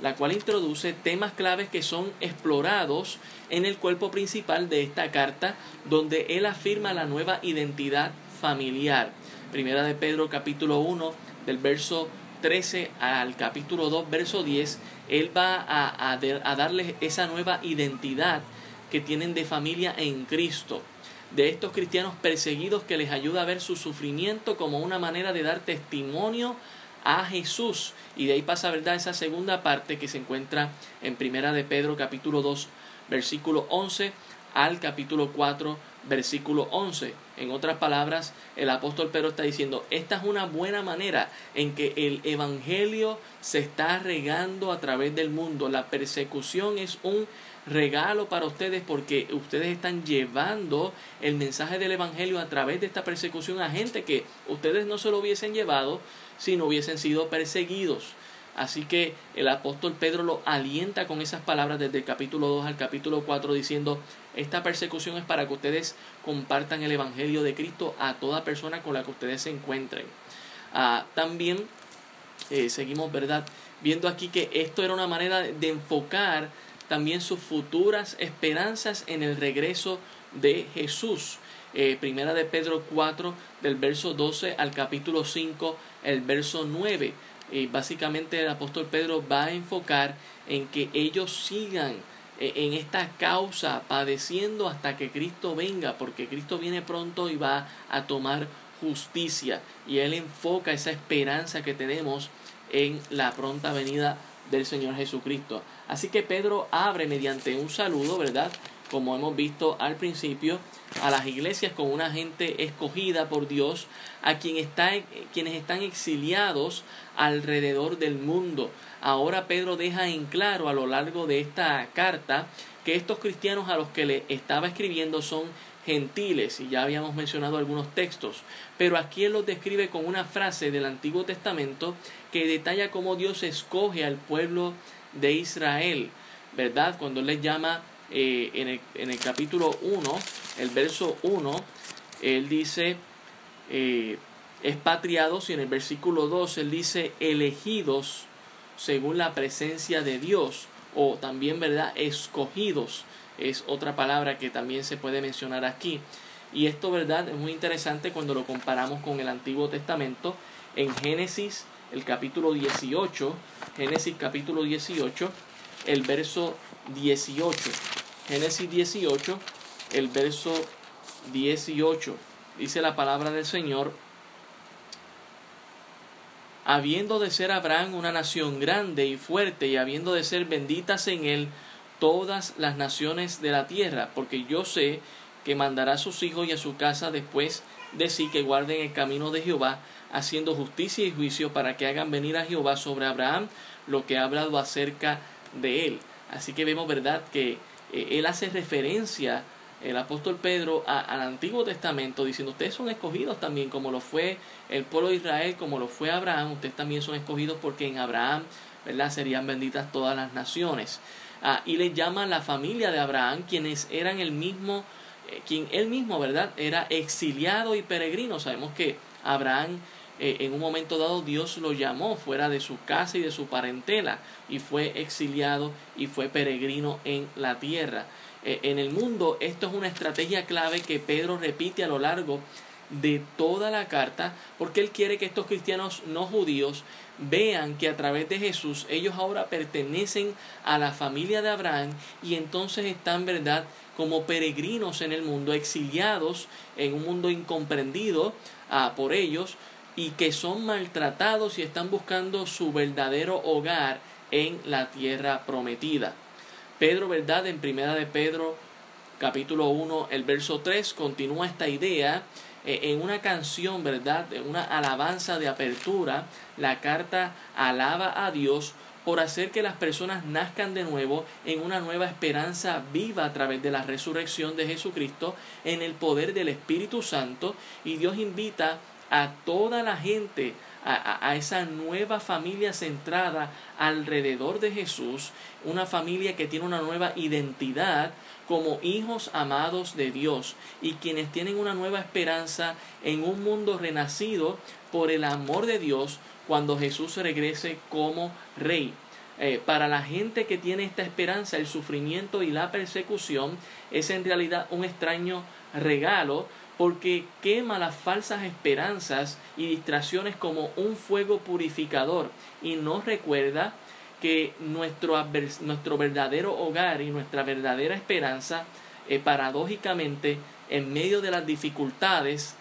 la cual introduce temas claves que son explorados en el cuerpo principal de esta carta, donde él afirma la nueva identidad familiar. Primera de Pedro capítulo 1 del verso 13 al capítulo 2 verso 10 él va a, a, darles esa nueva identidad que tienen de familia en Cristo de estos cristianos perseguidos que les ayuda a ver su sufrimiento como una manera de dar testimonio a Jesús. Y de ahí pasa, ¿verdad?, esa segunda parte que se encuentra en Primera de Pedro capítulo 2, versículo 11 al capítulo 4, versículo 11. En otras palabras, el apóstol Pedro está diciendo, esta es una buena manera en que el Evangelio se está regando a través del mundo. La persecución es un regalo para ustedes porque ustedes están llevando el mensaje del Evangelio a través de esta persecución a gente que ustedes no se lo hubiesen llevado si no hubiesen sido perseguidos. Así que el apóstol Pedro lo alienta con esas palabras desde el capítulo 2 al capítulo 4 diciendo, esta persecución es para que ustedes compartan el Evangelio de Cristo a toda persona con la que ustedes se encuentren. Ah, también eh, seguimos, ¿verdad? Viendo aquí que esto era una manera de enfocar también sus futuras esperanzas en el regreso de Jesús. Eh, primera de Pedro 4, del verso 12 al capítulo 5, el verso 9 y básicamente el apóstol Pedro va a enfocar en que ellos sigan eh, en esta causa padeciendo hasta que Cristo venga, porque Cristo viene pronto y va a tomar justicia. Y él enfoca esa esperanza que tenemos en la pronta venida del Señor Jesucristo. Así que Pedro abre mediante un saludo, ¿verdad? Como hemos visto al principio, a las iglesias con una gente escogida por Dios, a quien está, quienes están exiliados alrededor del mundo. Ahora Pedro deja en claro a lo largo de esta carta que estos cristianos a los que le estaba escribiendo son gentiles, y ya habíamos mencionado algunos textos, pero aquí él los describe con una frase del Antiguo Testamento que detalla cómo Dios escoge al pueblo de Israel, ¿verdad? Cuando les llama eh, en, el, en, el, capítulo 1, el verso 1, él dice eh, expatriados y en el versículo 2 él dice elegidos según la presencia de Dios o también, ¿verdad? Escogidos es otra palabra que también se puede mencionar aquí. Y esto, ¿verdad? Es muy interesante cuando lo comparamos con el Antiguo Testamento. En Génesis, el capítulo 18, Génesis capítulo 18, el verso 18. Génesis 18, el verso 18. Dice la palabra del Señor, habiendo de ser Abraham una nación grande y fuerte y habiendo de ser benditas en él todas las naciones de la tierra, porque yo sé que mandará a sus hijos y a su casa después de sí que guarden el camino de Jehová, haciendo justicia y juicio para que hagan venir a Jehová sobre Abraham lo que ha hablado acerca de él. Así que vemos, ¿verdad?, que eh, él hace referencia, el apóstol Pedro, al Antiguo Testamento, diciendo, ustedes son escogidos también, como lo fue el pueblo de Israel, como lo fue Abraham, ustedes también son escogidos porque en Abraham, ¿verdad? Serían benditas todas las naciones. Ah, y le llama la familia de Abraham, quienes eran el mismo, eh, quien él mismo, ¿verdad? Era exiliado y peregrino. Sabemos que Abraham eh, en un momento dado Dios lo llamó fuera de su casa y de su parentela y fue exiliado y fue peregrino en la tierra. Eh, en el mundo esto es una estrategia clave que Pedro repite a lo largo de toda la carta porque él quiere que estos cristianos no judíos vean que a través de Jesús ellos ahora pertenecen a la familia de Abraham y entonces están, ¿verdad?, como peregrinos en el mundo, exiliados en un mundo incomprendido ah, por ellos y que son maltratados y están buscando su verdadero hogar en la tierra prometida. Pedro, ¿verdad? En primera de Pedro capítulo 1, el verso 3 continúa esta idea eh, en una canción, ¿verdad? En una alabanza de apertura, la carta alaba a Dios por hacer que las personas nazcan de nuevo en una nueva esperanza viva a través de la resurrección de Jesucristo en el poder del Espíritu Santo y Dios invita a toda la gente a, esa nueva familia centrada alrededor de Jesús, una familia que tiene una nueva identidad como hijos amados de Dios y quienes tienen una nueva esperanza en un mundo renacido por el amor de Dios cuando Jesús regrese como rey. Eh, para la gente que tiene esta esperanza, el sufrimiento y la persecución es en realidad un extraño regalo porque quema las falsas esperanzas y distracciones como un fuego purificador y nos recuerda que nuestro, nuestro verdadero hogar y nuestra verdadera esperanza, eh, paradójicamente, en medio de las dificultades,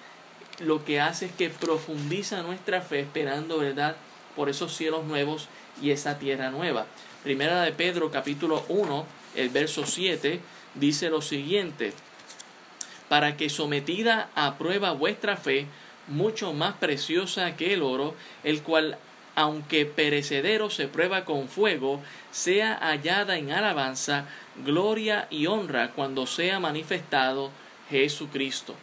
lo que hace es que profundiza nuestra fe esperando, ¿verdad?, por esos cielos nuevos y esa tierra nueva. Primera de Pedro capítulo 1, el verso 7, dice lo siguiente, para que sometida a prueba vuestra fe, mucho más preciosa que el oro, el cual, aunque perecedero se prueba con fuego, sea hallada en alabanza, gloria y honra cuando sea manifestado Jesucristo.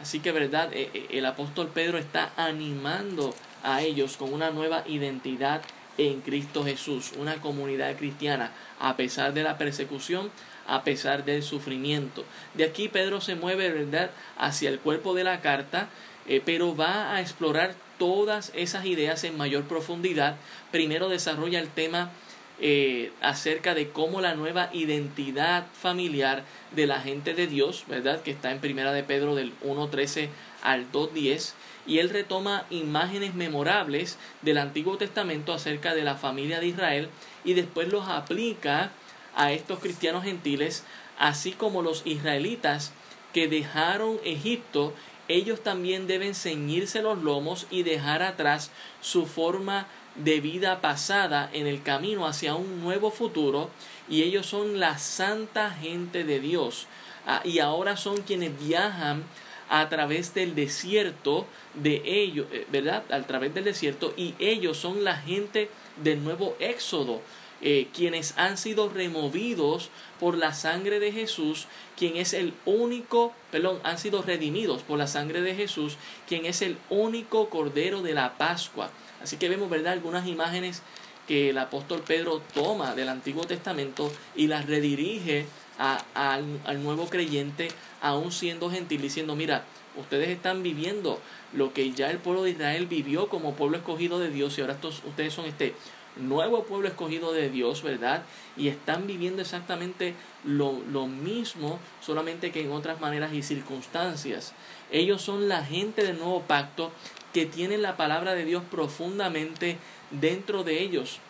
Así que, verdad, e, e, el apóstol Pedro está animando a ellos con una nueva identidad en Cristo Jesús, una comunidad cristiana, a pesar de la persecución, a pesar del sufrimiento. De aquí Pedro se mueve, ¿verdad?, hacia el cuerpo de la carta, eh, pero va a explorar todas esas ideas en mayor profundidad. Primero desarrolla el tema eh, acerca de cómo la nueva identidad familiar de la gente de Dios, ¿verdad? Que está en Primera de Pedro del 1.13 al 2.10. Y él retoma imágenes memorables del Antiguo Testamento acerca de la familia de Israel y después los aplica a estos cristianos gentiles, así como los israelitas que dejaron Egipto, ellos también deben ceñirse los lomos y dejar atrás su forma de vida pasada en el camino hacia un nuevo futuro, y ellos son la santa gente de Dios, ah, y ahora son quienes viajan a través del desierto de ellos, eh, ¿verdad? A través del desierto, y ellos son la gente del nuevo éxodo, eh, quienes han sido removidos por la sangre de Jesús, quien es el único, perdón, han sido redimidos por la sangre de Jesús, quien es el único Cordero de la Pascua. Así que vemos, ¿verdad?, algunas imágenes que el apóstol Pedro toma del Antiguo Testamento y las redirige al nuevo creyente, aún siendo gentil, diciendo, mira, ustedes están viviendo lo que ya el pueblo de Israel vivió como pueblo escogido de Dios y ahora estos, ustedes son este nuevo pueblo escogido de Dios, ¿verdad? Y están viviendo exactamente lo, lo, mismo, solamente que en otras maneras y circunstancias. Ellos son la gente del nuevo pacto que tienen la palabra de Dios profundamente dentro de ellos,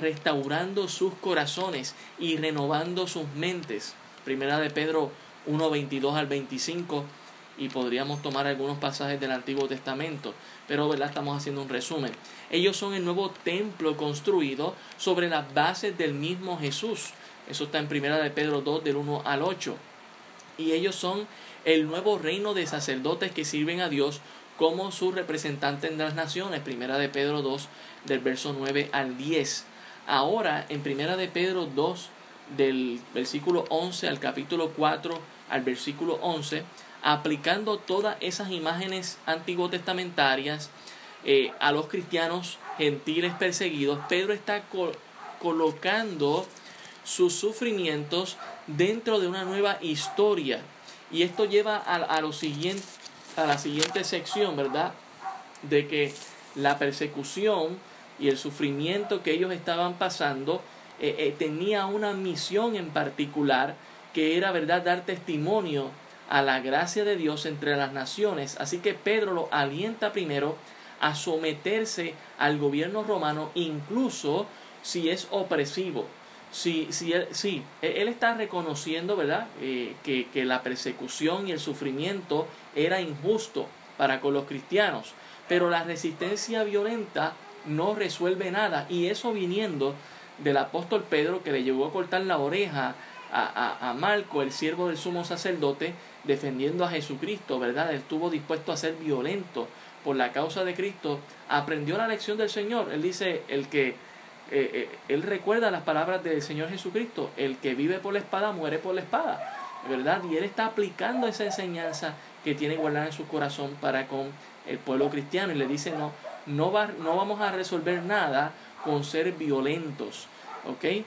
restaurando sus corazones y renovando sus mentes. Primera de Pedro 1, 22 al 25 y podríamos tomar algunos pasajes del Antiguo Testamento, pero ¿verdad? estamos haciendo un resumen. Ellos son el nuevo templo construido sobre las bases del mismo Jesús. Eso está en Primera de Pedro 2 del 1 al 8. Y ellos son el nuevo reino de sacerdotes que sirven a Dios como su representante en las naciones. Primera de Pedro 2 del verso 9 al 10. Ahora en Primera de Pedro 2 del versículo 11 al capítulo 4 al versículo 11 aplicando todas esas imágenes antiguo testamentarias, eh, a los cristianos gentiles perseguidos, Pedro está colocando sus sufrimientos dentro de una nueva historia. Y esto lleva a, a, lo siguiente, a la siguiente sección, ¿verdad? De que la persecución y el sufrimiento que ellos estaban pasando eh, eh, tenía una misión en particular que era, ¿verdad?, dar testimonio a la gracia de Dios entre las naciones. Así que Pedro lo alienta primero a someterse al gobierno romano, incluso si es opresivo. Si, si él, sí, e, él está reconociendo, ¿verdad?, eh, que, que la persecución y el sufrimiento era injusto para con los cristianos, pero la resistencia violenta no resuelve nada. Y eso viniendo del apóstol Pedro que le llegó a cortar la oreja a, a, Marco, el siervo del sumo sacerdote, defendiendo a Jesucristo, ¿verdad? Él estuvo dispuesto a ser violento por la causa de Cristo, aprendió la lección del Señor. Él dice, el que, eh, eh, él recuerda las palabras del Señor Jesucristo, el que vive por la espada muere por la espada, ¿verdad? Y él está aplicando esa enseñanza que tiene guardada en su corazón para con el pueblo cristiano y le dice, no, no, va, no vamos a resolver nada con ser violentos, ¿ok?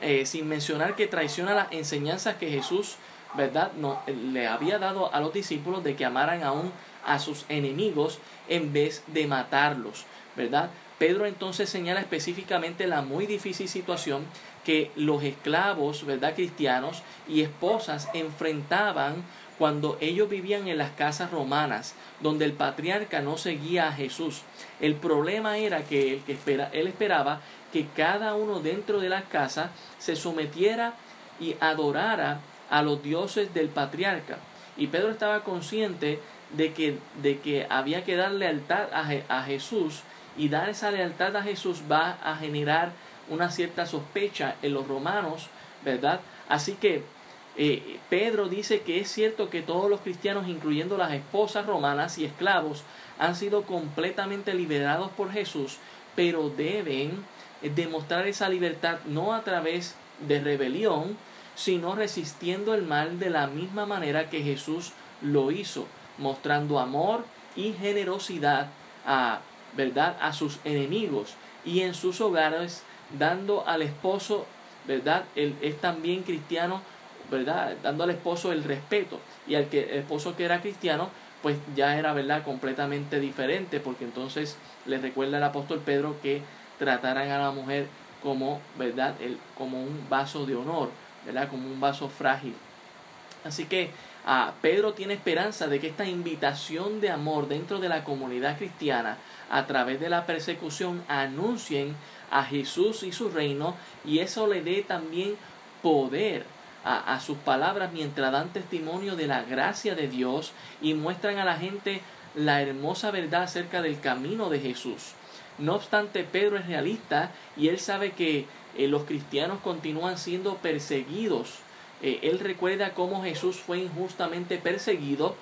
Eh, sin mencionar que traiciona las enseñanzas que Jesús, ¿verdad? No, le había dado a los discípulos de que amaran aún a sus enemigos en vez de matarlos, ¿verdad? Pedro entonces señala específicamente la muy difícil situación que los esclavos, ¿verdad? Cristianos y esposas enfrentaban cuando ellos vivían en las casas romanas, donde el patriarca no seguía a Jesús. El problema era que, el que espera, él esperaba que cada uno dentro de las casas se sometiera y adorara a los dioses del patriarca. Y Pedro estaba consciente de que, de que había que dar lealtad a, a Jesús y dar esa lealtad a Jesús va a generar una cierta sospecha en los romanos, ¿verdad? Así que eh, Pedro dice que es cierto que todos los cristianos, incluyendo las esposas romanas y esclavos, han sido completamente liberados por Jesús, pero deben demostrar esa libertad no a través de rebelión, sino resistiendo el mal de la misma manera que Jesús lo hizo, mostrando amor y generosidad a, ¿verdad? a sus enemigos y en sus hogares dando al esposo, ¿verdad? Él es también cristiano ¿verdad? Dando al esposo el respeto. Y al que el esposo que era cristiano, pues ya era, ¿verdad? Completamente diferente, porque entonces le recuerda al apóstol Pedro que trataran a la mujer como, ¿verdad? El, como un vaso de honor, ¿verdad? Como un vaso frágil. Así que a Pedro tiene esperanza de que esta invitación de amor dentro de la comunidad cristiana, a través de la persecución, anuncien a Jesús y su reino, y eso le dé también poder a, sus palabras mientras dan testimonio de la gracia de Dios y muestran a la gente la hermosa verdad acerca del camino de Jesús. No obstante, Pedro es realista y él sabe que eh, los cristianos continúan siendo perseguidos. Eh, él recuerda cómo Jesús fue injustamente perseguido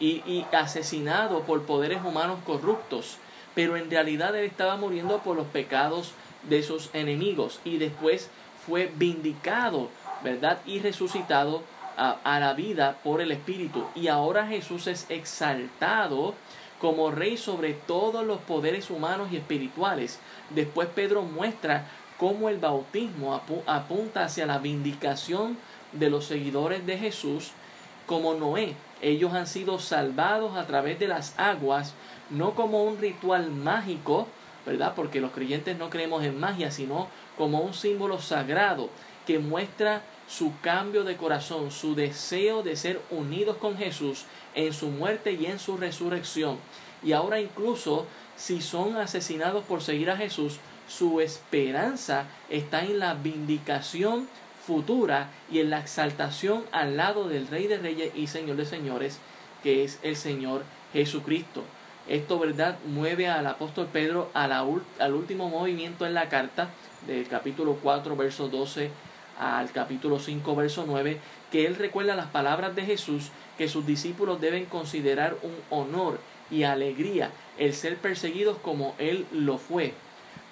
y, y, asesinado por poderes humanos corruptos, pero en realidad él estaba muriendo por los pecados de sus enemigos y después fue vindicado ¿verdad? Y resucitado a, la vida por el Espíritu. Y ahora Jesús es exaltado como rey sobre todos los poderes humanos y espirituales. Después Pedro muestra cómo el bautismo apunta hacia la vindicación de los seguidores de Jesús, como Noé. Ellos han sido salvados a través de las aguas, no como un ritual mágico, ¿verdad? Porque los creyentes no creemos en magia, sino como un símbolo sagrado que muestra su cambio de corazón, su deseo de ser unidos con Jesús en su muerte y en su resurrección. Y ahora incluso si son asesinados por seguir a Jesús, su esperanza está en la vindicación futura y en la exaltación al lado del Rey de Reyes y Señor de Señores, que es el Señor Jesucristo. Esto, ¿verdad?, mueve al apóstol Pedro al último movimiento en la carta del capítulo 4, verso 12 al capítulo 5, verso 9, que él recuerda las palabras de Jesús que sus discípulos deben considerar un honor y alegría el ser perseguidos como él lo fue.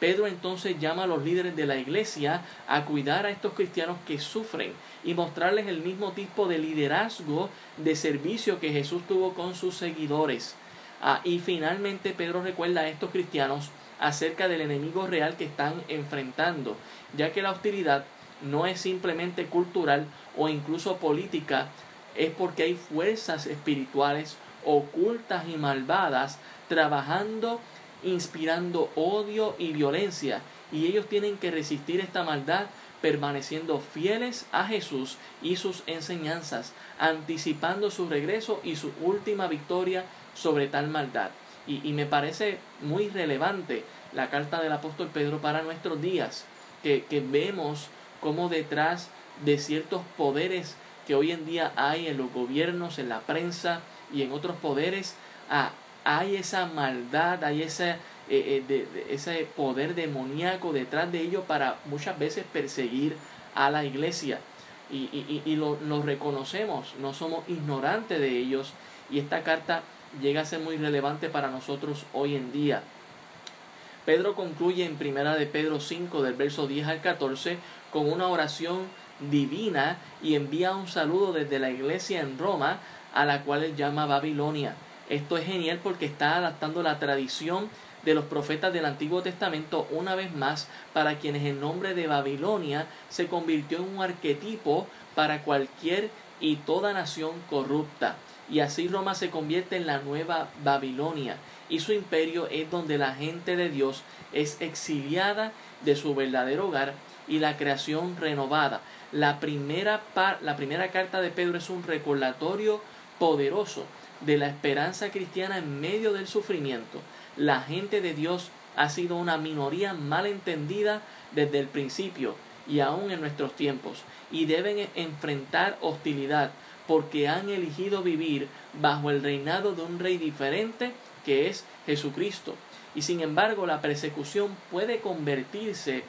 Pedro entonces llama a los líderes de la iglesia a cuidar a estos cristianos que sufren y mostrarles el mismo tipo de liderazgo de servicio que Jesús tuvo con sus seguidores. Ah, y finalmente Pedro recuerda a estos cristianos acerca del enemigo real que están enfrentando, ya que la hostilidad no es simplemente cultural o incluso política, es porque hay fuerzas espirituales ocultas y malvadas trabajando, inspirando odio y violencia, y ellos tienen que resistir esta maldad permaneciendo fieles a Jesús y sus enseñanzas, anticipando su regreso y su última victoria sobre tal maldad. Y, me parece muy relevante la carta del apóstol Pedro para nuestros días, que, que vemos cómo detrás de ciertos poderes que hoy en día hay en los gobiernos, en la prensa y en otros poderes, ah, hay esa maldad, hay ese, eh, eh, ese poder demoníaco detrás de ellos para muchas veces perseguir a la iglesia. Y, lo, lo, reconocemos, no somos ignorantes de ellos. Y esta carta llega a ser muy relevante para nosotros hoy en día. Pedro concluye en primera de Pedro 5 del verso 10 al 14 con una oración divina y envía un saludo desde la iglesia en Roma a la cual él llama Babilonia. Esto es genial porque está adaptando la tradición de los profetas del Antiguo Testamento una vez más para quienes el nombre de Babilonia se convirtió en un arquetipo para cualquier y toda nación corrupta. Y así Roma se convierte en la nueva Babilonia y su imperio es donde la gente de Dios es exiliada de su verdadero hogar y la creación renovada. La primera, la primera carta de Pedro es un recordatorio poderoso de la esperanza cristiana en medio del sufrimiento. La gente de Dios ha sido una minoría mal entendida desde el principio y aún en nuestros tiempos, y deben enfrentar hostilidad porque han elegido vivir bajo el reinado de un rey diferente que es Jesucristo. Y sin embargo la persecución puede convertirse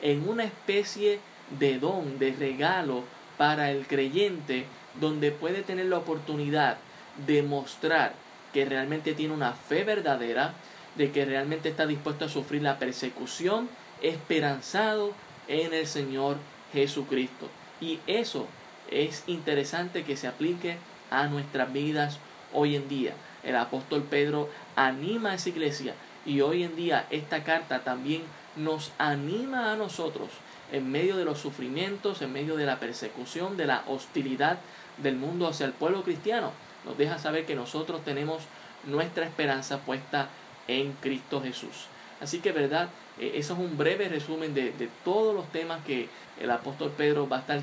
en una especie de don, de regalo para el creyente, donde puede tener la oportunidad de mostrar que realmente tiene una fe verdadera, de que realmente está dispuesto a sufrir la persecución, esperanzado en el Señor Jesucristo. Y eso es interesante que se aplique a nuestras vidas hoy en día. El apóstol Pedro anima a esa iglesia y hoy en día esta carta también nos anima a nosotros en medio de los sufrimientos, en medio de la persecución, de la hostilidad del mundo hacia el pueblo cristiano. Nos deja saber que nosotros tenemos nuestra esperanza puesta en Cristo Jesús. Así que, ¿verdad? E, eso es un breve resumen de, todos los temas que el apóstol Pedro va a estar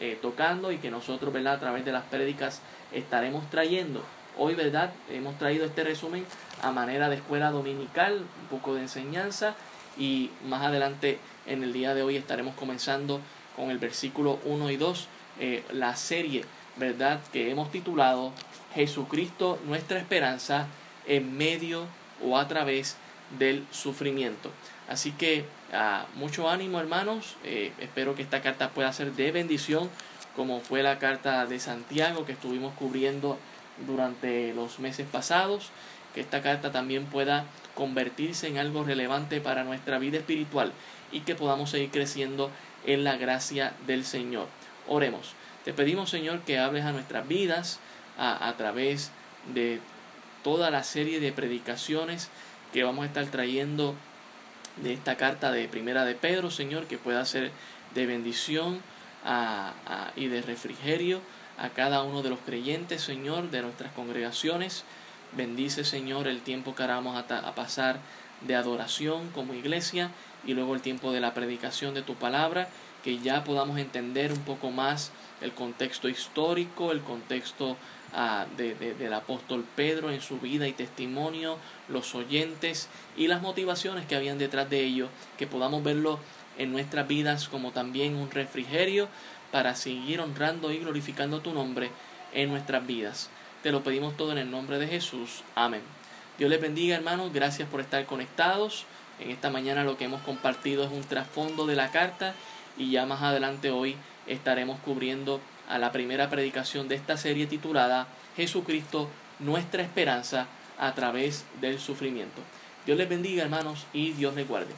eh, tocando y que nosotros, ¿verdad? A través de las prédicas estaremos trayendo. Hoy, ¿verdad? Hemos traído este resumen a manera de escuela dominical, un poco de enseñanza y más adelante en el día de hoy estaremos comenzando con el versículo 1 y 2, eh, la serie, ¿verdad? Que hemos titulado Jesucristo, nuestra esperanza en medio o a través del sufrimiento. Así que ah, mucho ánimo hermanos, eh, espero que esta carta pueda ser de bendición como fue la carta de Santiago que estuvimos cubriendo durante los meses pasados, que esta carta también pueda convertirse en algo relevante para nuestra vida espiritual y que podamos seguir creciendo en la gracia del Señor. Oremos. Te pedimos, Señor, que hables a nuestras vidas a, a través de toda la serie de predicaciones que vamos a estar trayendo de esta carta de Primera de Pedro, Señor, que pueda ser de bendición y de refrigerio a cada uno de los creyentes, Señor, de nuestras congregaciones. Bendice, Señor, el tiempo que vamos a, a pasar de adoración como iglesia y luego el tiempo de la predicación de tu palabra, que ya podamos entender un poco más el contexto histórico, el contexto ah, de, del apóstol Pedro en su vida y testimonio, los oyentes y las motivaciones que habían detrás de ello, que podamos verlo en nuestras vidas como también un refrigerio para seguir honrando y glorificando tu nombre en nuestras vidas. Te lo pedimos todo en el nombre de Jesús. Amén. Dios les bendiga hermanos, gracias por estar conectados. En esta mañana lo que hemos compartido es un trasfondo de la carta y ya más adelante hoy estaremos cubriendo a la primera predicación de esta serie titulada Jesucristo, nuestra esperanza a través del sufrimiento. Dios les bendiga hermanos y Dios les guarde.